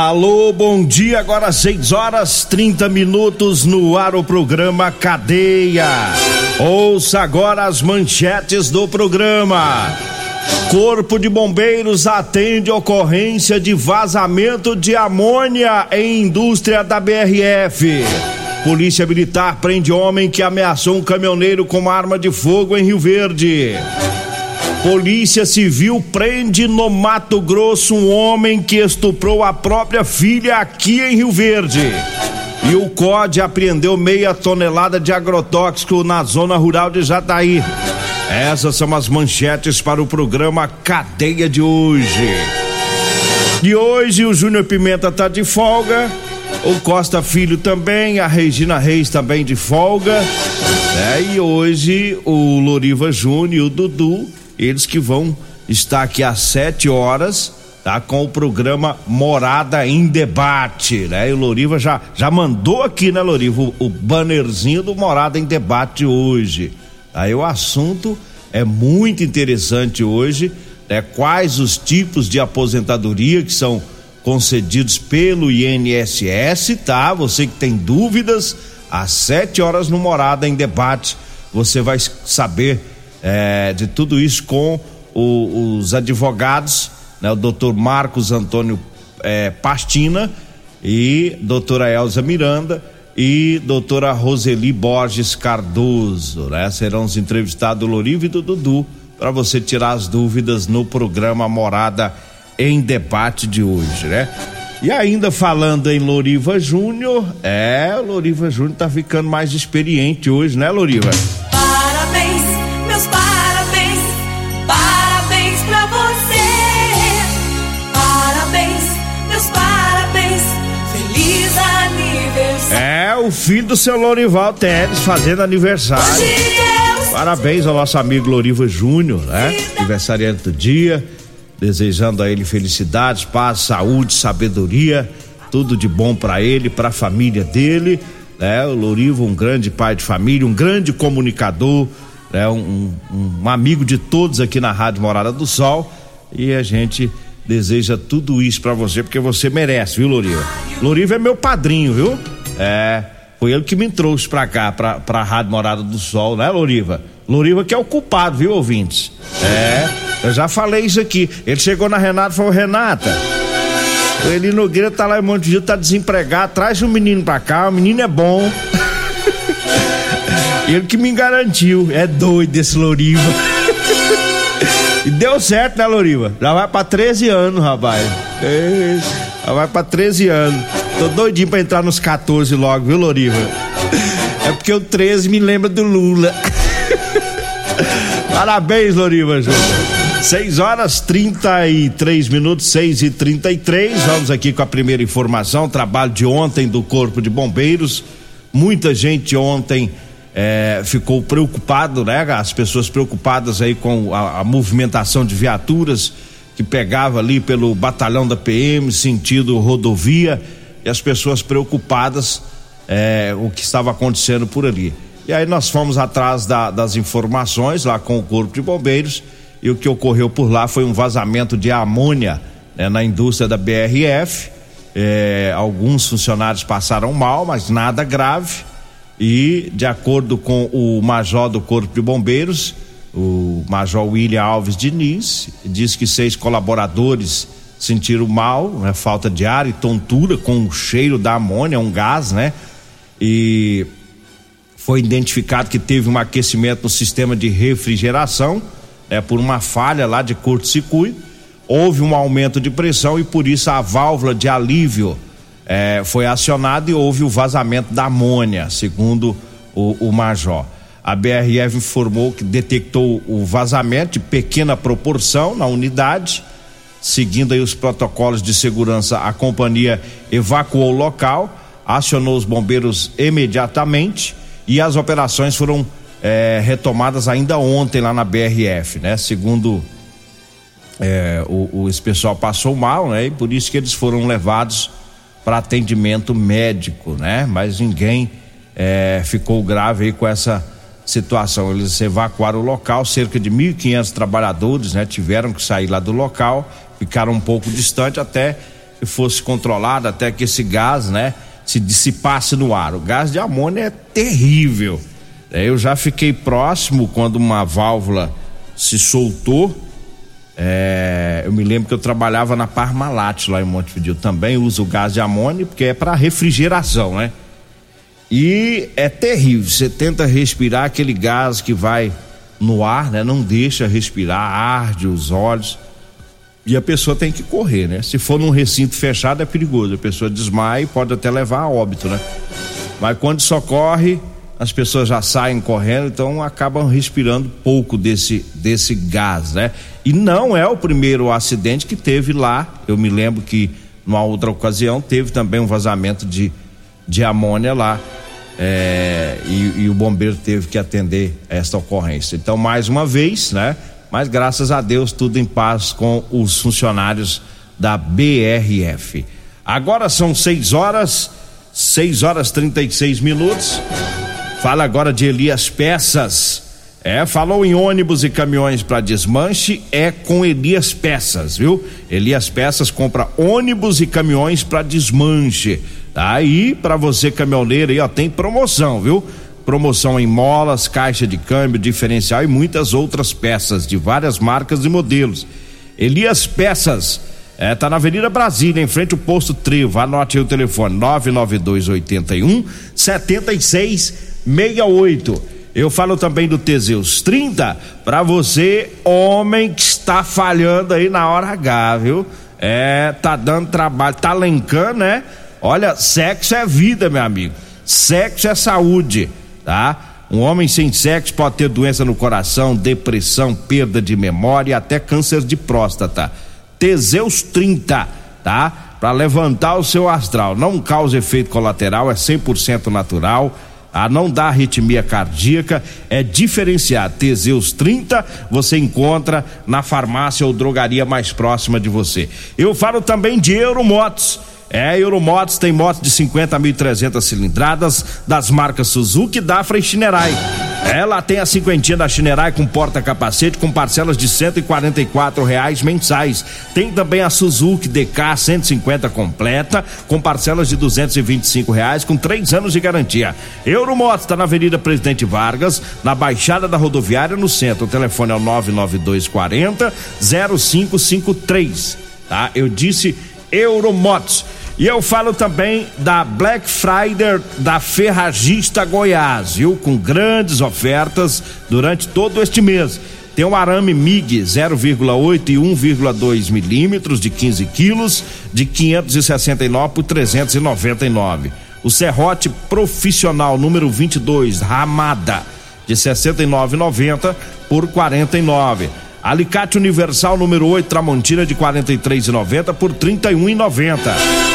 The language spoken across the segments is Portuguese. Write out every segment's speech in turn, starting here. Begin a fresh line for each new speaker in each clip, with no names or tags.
Alô, bom dia. Agora 6 horas 30 minutos no ar o programa Cadeia. Ouça agora as manchetes do programa. Corpo de Bombeiros atende ocorrência de vazamento de amônia em indústria da BRF. Polícia Militar prende homem que ameaçou um caminhoneiro com uma arma de fogo em Rio Verde. Polícia Civil prende no Mato Grosso um homem que estuprou a própria filha aqui em Rio Verde. E o COD apreendeu meia tonelada de agrotóxico na zona rural de Jataí. Essas são as manchetes para o programa Cadeia de hoje. E hoje o Júnior Pimenta tá de folga, o Costa Filho também, a Regina Reis também de folga. É, e hoje o Loriva Júnior e o Dudu eles que vão estar aqui às sete horas, tá? Com o programa Morada em Debate, né? E o Loriva já, já mandou aqui, né, Loriva, o, o bannerzinho do Morada em Debate hoje. Aí o assunto é muito interessante hoje, né? Quais os tipos de aposentadoria que são concedidos pelo INSS, tá? Você que tem dúvidas, às sete horas no Morada em Debate, você vai saber é, de tudo isso com o, os advogados, né, o doutor Marcos Antônio é, Pastina e doutora Elza Miranda e doutora Roseli Borges Cardoso, né? Serão os entrevistados do Lorivo e do Dudu para você tirar as dúvidas no programa Morada em Debate de hoje, né? E ainda falando em Loriva Júnior, é, o Loriva Júnior tá ficando mais experiente hoje, né, Loriva? O filho do seu Lorival Teres fazendo aniversário. Parabéns ao nosso amigo Loriva Júnior, né? Aniversariante do dia. Desejando a ele felicidades, paz, saúde, sabedoria, tudo de bom para ele, para a família dele. Né? O Loriva, um grande pai de família, um grande comunicador, né? um, um, um amigo de todos aqui na Rádio Morada do Sol. E a gente deseja tudo isso para você, porque você merece, viu, Loriva? Loriva é meu padrinho, viu? É. Foi ele que me trouxe pra cá, pra, pra Rádio Morada do Sol, né, Loriva? Loriva que é o culpado, viu, ouvintes? É, eu já falei isso aqui. Ele chegou na Renata e falou: Renata, o Eli Nogueira tá lá em Monte Gil, tá desempregado, traz um menino pra cá, o menino é bom. ele que me garantiu. É doido esse Loriva. e deu certo, né, Loriva? Já vai pra 13 anos, rapaz. É, já vai pra 13 anos. Tô doidinho pra entrar nos 14 logo, viu, Loriva? É porque o 13 me lembra do Lula. Parabéns, Loriva Júnior. 6 horas 33 minutos, 6 e 33 Vamos aqui com a primeira informação. Trabalho de ontem do Corpo de Bombeiros. Muita gente ontem é, ficou preocupado, né? As pessoas preocupadas aí com a, a movimentação de viaturas que pegava ali pelo batalhão da PM, sentido rodovia as pessoas preocupadas é, o que estava acontecendo por ali. E aí nós fomos atrás da, das informações lá com o corpo de bombeiros e o que ocorreu por lá foi um vazamento de amônia né, na indústria da BRF. É, alguns funcionários passaram mal, mas nada grave. E de acordo com o major do corpo de bombeiros, o Major William Alves Diniz, diz que seis colaboradores sentiram mal, né, falta de ar e tontura com o cheiro da amônia, um gás, né? E foi identificado que teve um aquecimento no sistema de refrigeração, é por uma falha lá de curto-circuito. Houve um aumento de pressão e por isso a válvula de alívio é, foi acionada e houve o vazamento da amônia, segundo o, o major. A BRF informou que detectou o vazamento de pequena proporção na unidade. Seguindo aí os protocolos de segurança, a companhia evacuou o local, acionou os bombeiros imediatamente e as operações foram é, retomadas ainda ontem lá na BRF, né? Segundo é, o, o, esse pessoal passou mal, né? E por isso que eles foram levados para atendimento médico, né? Mas ninguém é, ficou grave aí com essa situação. Eles evacuaram o local, cerca de 1.500 trabalhadores, né? Tiveram que sair lá do local, ficaram um pouco distante até que fosse controlado, até que esse gás, né? Se dissipasse no ar. O gás de amônia é terrível. É, eu já fiquei próximo quando uma válvula se soltou. É, eu me lembro que eu trabalhava na Parmalat lá em Montevideo. Também uso gás de amônia porque é para refrigeração, né? E é terrível. Você tenta respirar aquele gás que vai no ar, né? Não deixa respirar, arde os olhos. E a pessoa tem que correr, né? Se for num recinto fechado é perigoso. A pessoa desmaia e pode até levar a óbito, né? Mas quando socorre, as pessoas já saem correndo, então acabam respirando pouco desse, desse gás, né? E não é o primeiro acidente que teve lá. Eu me lembro que numa outra ocasião teve também um vazamento de, de amônia lá é, e, e, o bombeiro teve que atender esta ocorrência. Então, mais uma vez, né? Mas graças a Deus, tudo em paz com os funcionários da BRF. Agora são 6 horas, 6 horas 36 minutos. Fala agora de Elias Peças. É, falou em ônibus e caminhões para desmanche, é com Elias Peças, viu? Elias Peças compra ônibus e caminhões para desmanche. Aí, para você caminhoneiro aí, ó, tem promoção, viu? Promoção em molas, caixa de câmbio, diferencial e muitas outras peças de várias marcas e modelos. Elias Peças, é, tá na Avenida Brasília, em frente ao posto Trevo. Anote aí o telefone: 99281 7668. Eu falo também do Teseus 30 para você, homem que está falhando aí na hora H, viu? É, tá dando trabalho, tá lencando, né? Olha, sexo é vida, meu amigo. Sexo é saúde, tá? Um homem sem sexo pode ter doença no coração, depressão, perda de memória e até câncer de próstata. Teseus 30, tá? Para levantar o seu astral. Não causa efeito colateral, é 100% natural. A tá? não dá arritmia cardíaca, é diferenciado. Teseus 30 você encontra na farmácia ou drogaria mais próxima de você. Eu falo também de Euromotos é, Euromotos tem motos de 50.300 cilindradas das marcas Suzuki, Dafra e Shinerai. Ela tem a cinquentinha da Shinerai com porta-capacete com parcelas de 144 reais mensais. Tem também a Suzuki DK 150 completa com parcelas de 225 reais com três anos de garantia. Euromotos está na Avenida Presidente Vargas, na Baixada da Rodoviária no centro. O telefone é o 99240 0553. Tá? Eu disse Euromotos. E eu falo também da Black Friday da Ferragista Goiás, viu? Com grandes ofertas durante todo este mês. Tem o arame MIG 0,8 e 1,2 milímetros de 15 quilos, de 569 por 399. O serrote profissional número 22, Ramada, de 69,90 por 49. Alicate Universal número 8 Tramontina de 43,90 por 31,90.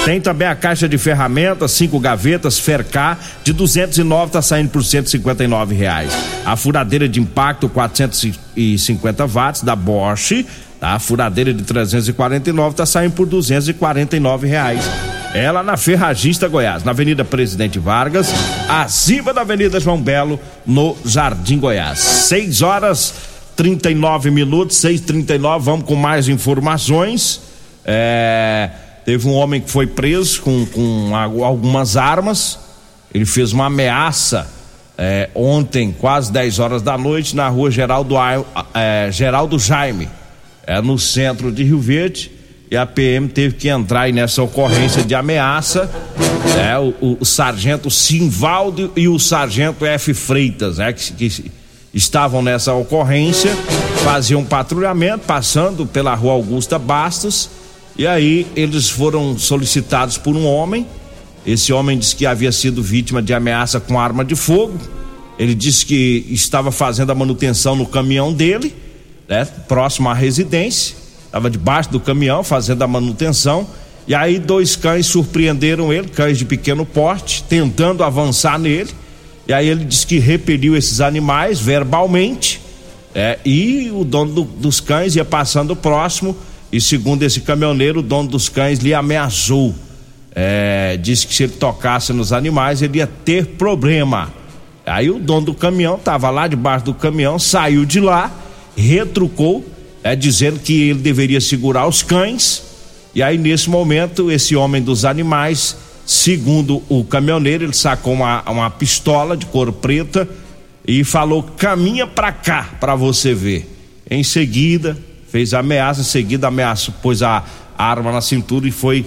Tem também a caixa de ferramentas, cinco gavetas Fercar de 209 tá saindo por 159 reais. A furadeira de impacto 450 watts da Bosch, tá? A furadeira de 349 tá saindo por 249 reais. Ela na Ferragista Goiás, na Avenida Presidente Vargas, acima da Avenida João Belo, no Jardim Goiás. 6 horas 39 minutos, 6:39. Vamos com mais informações. É, teve um homem que foi preso com, com algumas armas. Ele fez uma ameaça é, ontem, quase 10 horas da noite, na rua Geraldo, é, Geraldo Jaime, é, no centro de Rio Verde. E a PM teve que entrar nessa ocorrência de ameaça. O, o, o, sargento Simvaldo e o sargento F. Freitas, né, que, que estavam nessa ocorrência, faziam patrulhamento, passando pela rua Augusta Bastos. E aí eles foram solicitados por um homem esse homem disse que havia sido vítima de ameaça com arma de fogo. Ele disse que estava fazendo a manutenção no caminhão dele, né, próximo à residência. Estava debaixo do caminhão fazendo a manutenção. E aí dois cães surpreenderam ele, cães de pequeno porte, tentando avançar nele. E aí ele disse que repeliu esses animais verbalmente. É, e o dono do, dos cães ia passando próximo. E segundo esse caminhoneiro, o dono dos cães lhe ameaçou é, disse que se ele tocasse nos animais ele ia ter problema. Aí o dono do caminhão estava lá debaixo do caminhão, saiu de lá, retrucou, é, dizendo que ele deveria segurar os cães. E aí nesse momento esse homem dos animais, segundo o caminhoneiro, ele sacou uma, uma pistola de cor preta e falou: caminha para cá para você ver. Em seguida fez a ameaça, em seguida ameaça, pôs a arma na cintura e foi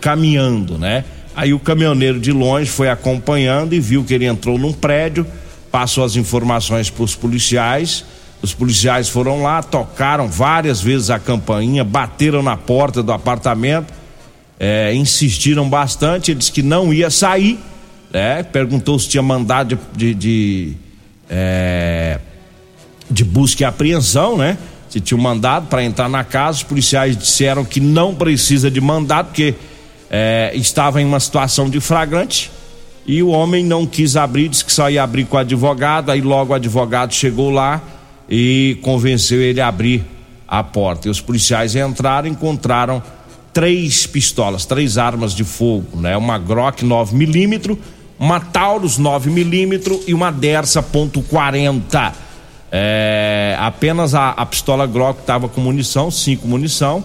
caminhando, né? Aí o caminhoneiro de longe foi acompanhando e viu que ele entrou num prédio, passou as informações para os policiais. Os policiais foram lá, tocaram várias vezes a campainha, bateram na porta do apartamento, é, insistiram bastante. Ele disse que não ia sair, né? Perguntou se tinha mandado de, de, de, é, de busca e apreensão, né? Se tinha um mandado para entrar na casa. Os policiais disseram que não precisa de mandado, porque é, estava em uma situação de flagrante e o homem não quis abrir, disse que só ia abrir com o advogado, aí logo o advogado chegou lá e convenceu ele a abrir a porta. E os policiais entraram, encontraram três pistolas, três armas de fogo, né? Uma Glock 9 milímetro, uma Taurus 9 milímetro e uma Dersa ponto .40. É, apenas a, a pistola Glock estava com munição, cinco munição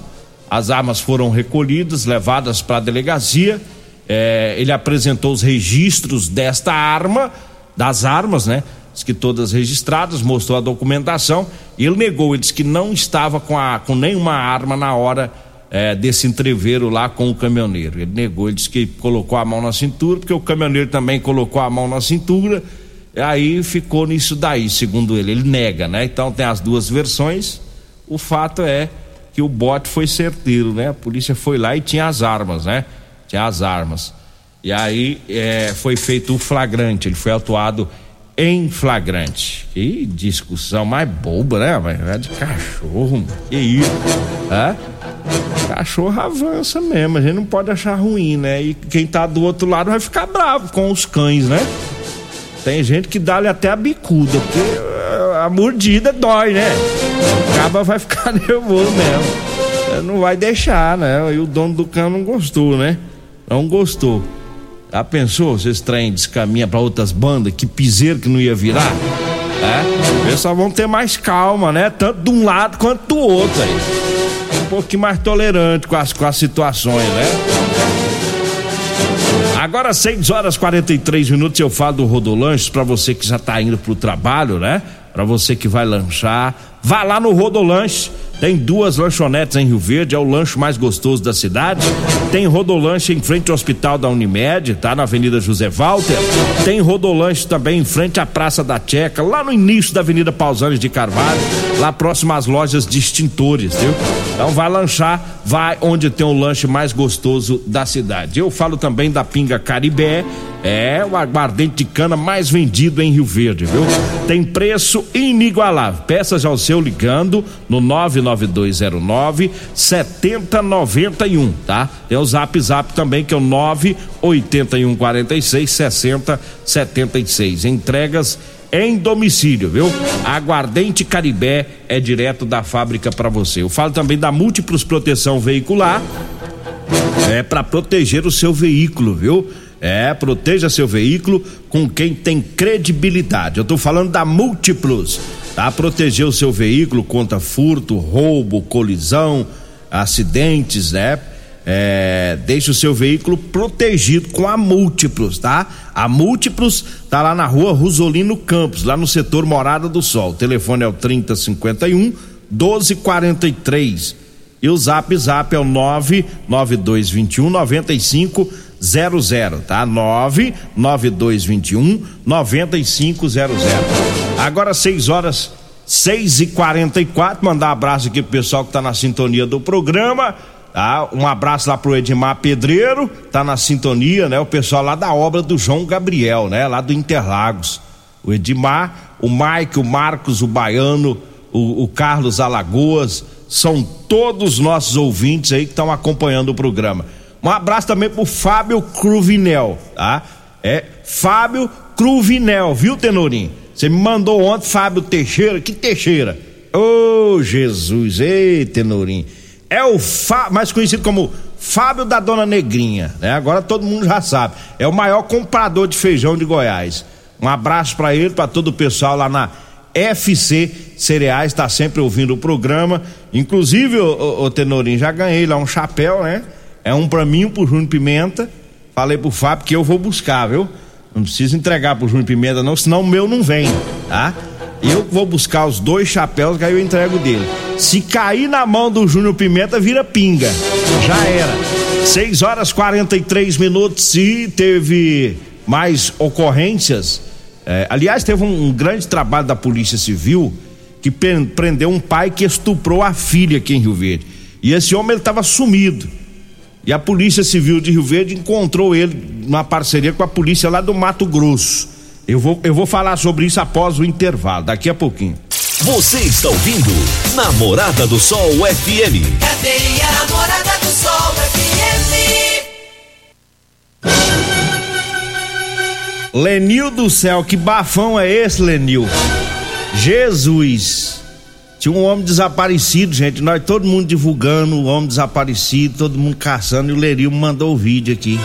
as armas foram recolhidas, levadas para a delegacia. É, ele apresentou os registros desta arma, das armas, né? Diz que todas registradas, mostrou a documentação. Ele negou, ele disse que não estava com, a, com nenhuma arma na hora é, desse entreveiro lá com o caminhoneiro. Ele negou, ele disse que colocou a mão na cintura, porque o caminhoneiro também colocou a mão na cintura. Aí ficou nisso daí, segundo ele. Ele nega, né? Então tem as duas versões. O fato é que o bote foi certeiro, né? A polícia foi lá e tinha as armas, né? Tinha as armas. E aí é, foi feito o flagrante, ele foi atuado em flagrante. Que discussão mais boba, né? Mas é de cachorro, que isso? Hã? Cachorro avança mesmo, a gente não pode achar ruim, né? E quem tá do outro lado vai ficar bravo com os cães, né? Tem gente que dá-lhe até a bicuda, porque a mordida dói, né? O caba vai ficar nervoso mesmo. Não vai deixar, né? E o dono do cão não gostou, né? Não gostou. Já pensou? Vocês traem descaminha para outras bandas, que piseiro que não ia virar? É? Só vão ter mais calma, né? Tanto de um lado quanto do outro aí. Pouquinho mais tolerante com as, com as situações, né? Agora 6 horas 43 minutos eu falo do Rodolanches para você que já tá indo pro trabalho, né? Para você que vai lanchar, Vá lá no Rodolanche. Tem duas lanchonetes em Rio Verde, é o lanche mais gostoso da cidade. Tem Rodolanche em frente ao Hospital da Unimed, tá na Avenida José Walter. Tem Rodolanche também em frente à Praça da Checa, lá no início da Avenida Pausanes de Carvalho, lá próximo às lojas de extintores, viu? Então vai lanchar, vai onde tem o lanche mais gostoso da cidade. Eu falo também da Pinga Caribé, é o aguardente de cana mais vendido em Rio Verde, viu? Tem preço inigualável. Peça já o seu ligando no 99209 7091, tá? Tem o Zap Zap também que é o 98146 6076. Entregas em domicílio, viu? Aguardente Caribé é direto da fábrica para você. Eu falo também da Múltiplos Proteção Veicular. É para proteger o seu veículo, viu? É, proteja seu veículo com quem tem credibilidade. Eu tô falando da Múltiplos, tá? Proteger o seu veículo contra furto, roubo, colisão, acidentes, né? é, deixe o seu veículo protegido com a Múltiplos, tá? A Múltiplos tá lá na rua Rosolino Campos, lá no setor Morada do Sol. O telefone é o 3051 1243. E o zap zap é o 99221 9500, tá? 99221 9500. Agora 6 horas 6 e 44 mandar um abraço aqui pro pessoal que tá na sintonia do programa. Tá? Um abraço lá pro Edmar Pedreiro, tá na sintonia, né? O pessoal lá da obra do João Gabriel, né? Lá do Interlagos. O Edmar, o Mike, o Marcos, o Baiano, o, o Carlos Alagoas, são todos nossos ouvintes aí que estão acompanhando o programa. Um abraço também pro Fábio Cruvinel, tá? É Fábio Cruvinel, viu, Tenorim? Você me mandou ontem Fábio Teixeira, que Teixeira? Ô oh, Jesus, ei, Tenorim. É o Fá, mais conhecido como Fábio da Dona Negrinha, né? Agora todo mundo já sabe. É o maior comprador de feijão de Goiás. Um abraço para ele, para todo o pessoal lá na FC Cereais, está sempre ouvindo o programa. Inclusive, o, Tenorim, já ganhei lá um chapéu, né? É um para mim, um pro Júnior Pimenta. Falei pro Fábio que eu vou buscar, viu? Não precisa entregar pro Júnior Pimenta, não, senão o meu não vem, tá? Eu vou buscar os dois chapéus que aí eu entrego dele. Se cair na mão do Júnior Pimenta, vira pinga. Já era. 6 horas 43 minutos e teve mais ocorrências. É, aliás, teve um, um, grande trabalho da Polícia Civil que prendeu um pai que estuprou a filha aqui em Rio Verde. E esse homem ele estava sumido. E a Polícia Civil de Rio Verde encontrou ele numa parceria com a polícia lá do Mato Grosso. Eu vou, eu vou falar sobre isso após o intervalo, daqui a pouquinho.
Você está ouvindo Namorada do Sol FM.
Cadê a Namorada do Sol FM?
Lenil do céu, que bafão é esse, Lenil? Jesus. Tinha um homem desaparecido, gente. Nós todo mundo divulgando o homem desaparecido, todo mundo caçando. E o Leril mandou o vídeo aqui.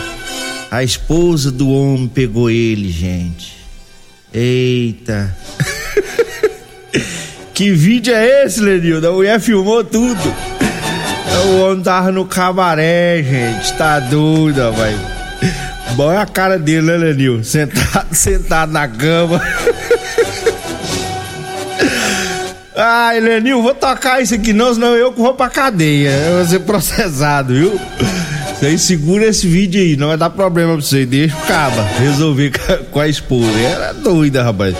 A esposa do homem pegou ele, gente. Eita. que vídeo é esse, Lenildo? A mulher filmou tudo. O homem tava no cabaré, gente. Tá doido, vai. Bom é a cara dele, né, Lenil? Sentado, sentado na cama. Ai, Lenil, vou tocar isso aqui não, senão eu vou pra cadeia. Eu vou ser processado, viu? Você segura esse vídeo aí, não vai dar problema pra você. Deixa o caba resolver com a esposa. Era doida, rapaz.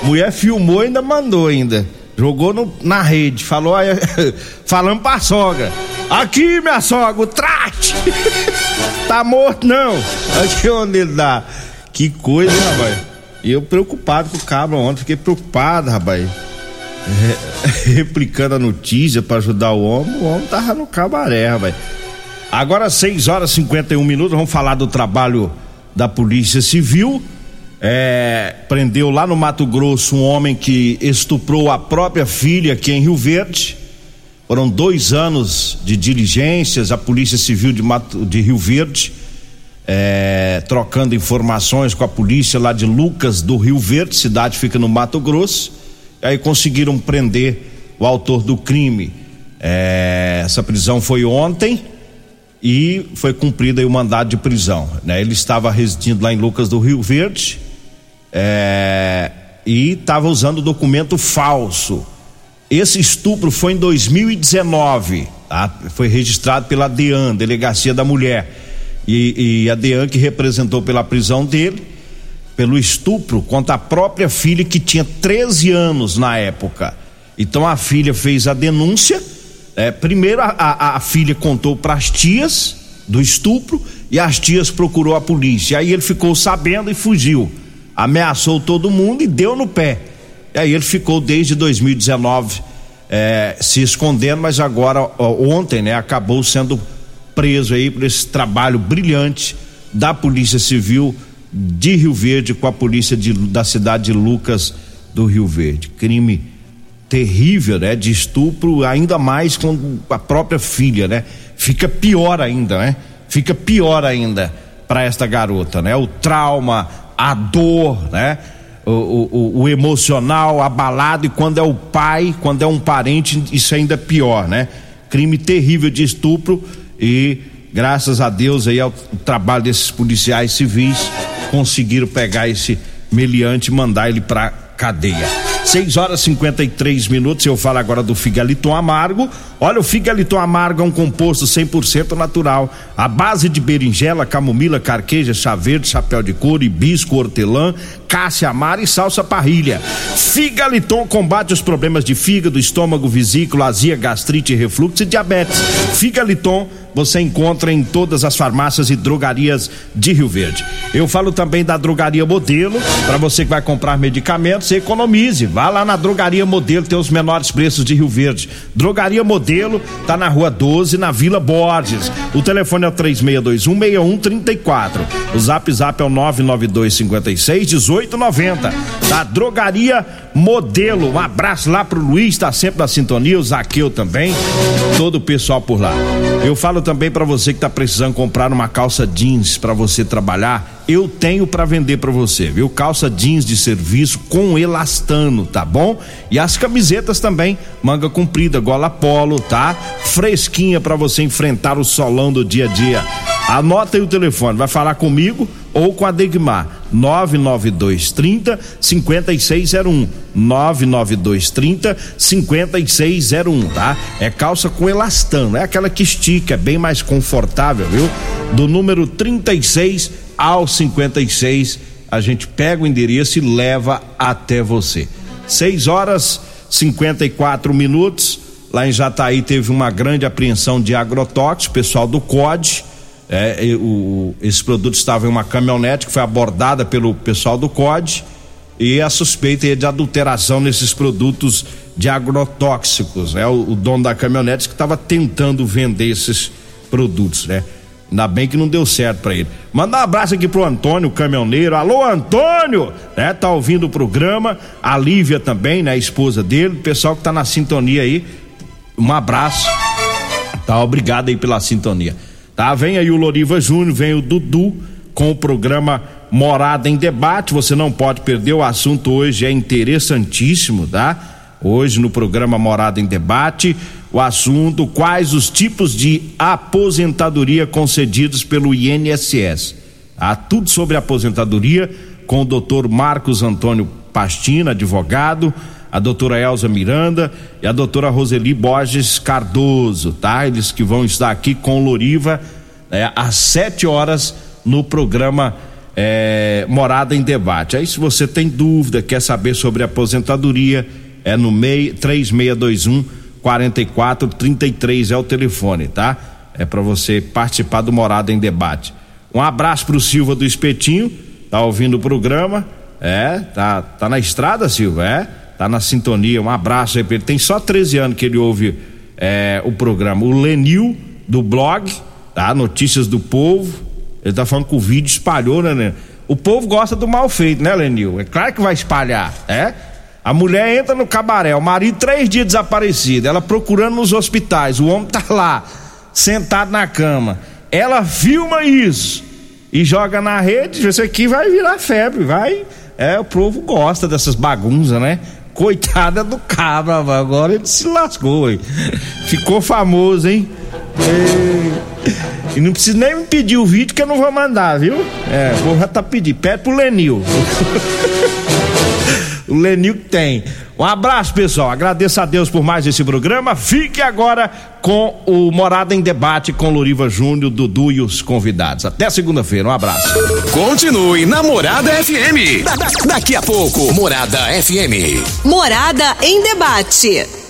Mulher filmou e ainda mandou ainda. Jogou no, na rede, falou aí, falando pra sogra. Aqui, minha sogra, o trate! tá morto não! Aqui onde ele dá. Que coisa, rapaz? E eu preocupado com o cabra ontem, fiquei preocupado, rapaz replicando a notícia para ajudar o homem, o homem tava no cabaré, rapaz. Agora 6 horas e 51 minutos, vamos falar do trabalho da Polícia Civil. É, prendeu lá no Mato Grosso um homem que estuprou a própria filha aqui em Rio Verde. Foram dois anos de diligências, a Polícia Civil de, Mato, de Rio Verde, é, trocando informações com a polícia lá de Lucas do Rio Verde, cidade fica no Mato Grosso aí conseguiram prender o autor do crime. É, essa prisão foi ontem e foi cumprido o mandado de prisão. Né? Ele estava residindo lá em Lucas do Rio Verde é, e estava usando documento falso. Esse estupro foi em 2019, tá? foi registrado pela DEAN, Delegacia da Mulher. E, e a DEAN que representou pela prisão dele pelo estupro contra a própria filha que tinha 13 anos na época. Então a filha fez a denúncia. É, primeiro a, a, a filha contou para as tias do estupro e as tias procurou a polícia. Aí ele ficou sabendo e fugiu. Ameaçou todo mundo e deu no pé. E aí ele ficou desde 2019 é, se escondendo, mas agora ontem, né, acabou sendo preso aí por esse trabalho brilhante da Polícia Civil de Rio Verde com a polícia de, da cidade de Lucas do Rio Verde. Crime terrível, né? De estupro, ainda mais com a própria filha, né? Fica pior ainda, né? Fica pior ainda para esta garota, né? O trauma, a dor, né? O, o, o, emocional abalado e quando é o pai, quando é um parente, isso é ainda pior, né? Crime terrível de estupro e graças a Deus aí ao trabalho desses policiais civis, conseguiram pegar esse meliante e mandar ele pra cadeia. 6 horas e 53 minutos. Eu falo agora do figaliton amargo. Olha, o figaliton amargo é um composto 100% natural, à base de berinjela, camomila, carqueja, chá verde, chapéu de couro, hibisco, hortelã, cássia amara e salsa parrilha. Figaliton combate os problemas de fígado, estômago, vesícula, azia, gastrite, refluxo e diabetes. Figaliton você encontra em todas as farmácias e drogarias de Rio Verde. Eu falo também da Drogaria Modelo, para você que vai comprar medicamentos, economize. Vá lá na Drogaria Modelo, tem os menores preços de Rio Verde. Drogaria Modelo tá na Rua 12, na Vila Borges. O telefone é o 36216134. O Zap Zap é o 99256 1890. Da Drogaria Modelo. Um abraço lá pro Luiz, tá sempre na sintonia, o Zaqueu também, todo o pessoal por lá. Eu falo também para você que tá precisando comprar uma calça jeans para você trabalhar, eu tenho para vender para você, viu? Calça jeans de serviço com elastano, tá bom? E as camisetas também, manga comprida, gola polo, tá? Fresquinha para você enfrentar o solão do dia a dia. Anota aí o telefone, vai falar comigo ou com a Degmar. 99230 5601. 99230 5601, tá? É calça com elastano, é aquela que estica, é bem mais confortável, viu? Do número 36 ao 56, a gente pega o endereço e leva até você. 6 horas 54 minutos. Lá em Jataí teve uma grande apreensão de agrotóxicos, pessoal do COD é, o, esses produtos estavam em uma caminhonete que foi abordada pelo pessoal do COD e a suspeita é de adulteração nesses produtos de agrotóxicos. É o, o dono da caminhonete que estava tentando vender esses produtos, né? Ainda bem que não deu certo para ele. Manda um abraço aqui pro Antônio, caminhoneiro. Alô, Antônio! Né? Tá ouvindo o programa. A Lívia também, né? A esposa dele. O pessoal que tá na sintonia aí. Um abraço. Tá, obrigado aí pela sintonia. Tá? Vem aí o Loriva Júnior, vem o Dudu com o programa Morada em Debate. Você não pode perder, o assunto hoje é interessantíssimo, tá? Hoje no programa Morada em Debate, o assunto quais os tipos de aposentadoria concedidos pelo INSS. Há tudo sobre aposentadoria com o doutor Marcos Antônio Pastina, advogado a doutora Elza Miranda e a doutora Roseli Borges Cardoso, tá? Eles que vão estar aqui com Loriva é, às sete horas no programa é, Morada em Debate. Aí se você tem dúvida, quer saber sobre aposentadoria, é no MEI 3621 4433 é o telefone, tá? É para você participar do Morada em Debate. Um abraço pro Silva do Espetinho, tá ouvindo o programa? É, tá, tá na estrada, Silva, é? Tá na sintonia. Um abraço aí pra ele. Tem só 13 anos que ele ouve é, o programa. O Lenil, do blog, tá? Notícias do Povo. Ele tá falando que o vídeo espalhou, né, né? O povo gosta do mal feito, né, Lenil? É claro que vai espalhar, é? A mulher entra no cabaré, o marido três dias desaparecido, ela procurando nos hospitais, o homem tá lá, sentado na cama. Ela filma isso e joga na rede, isso aqui vai virar febre, vai. É, o povo gosta dessas bagunças, né? Coitada do cabra, agora ele se lascou, hein? Ficou famoso, hein? E, e não precisa nem me pedir o vídeo que eu não vou mandar, viu? É, vou já tá pedindo. Pede pro Lenil. O Lenil que tem. Um abraço, pessoal. Agradeço a Deus por mais esse programa. Fique agora com o Morada em Debate com Loriva Júnior, Dudu e os convidados. Até segunda-feira. Um abraço.
Continue na Morada FM. Da, da, daqui a pouco, Morada FM.
Morada em Debate.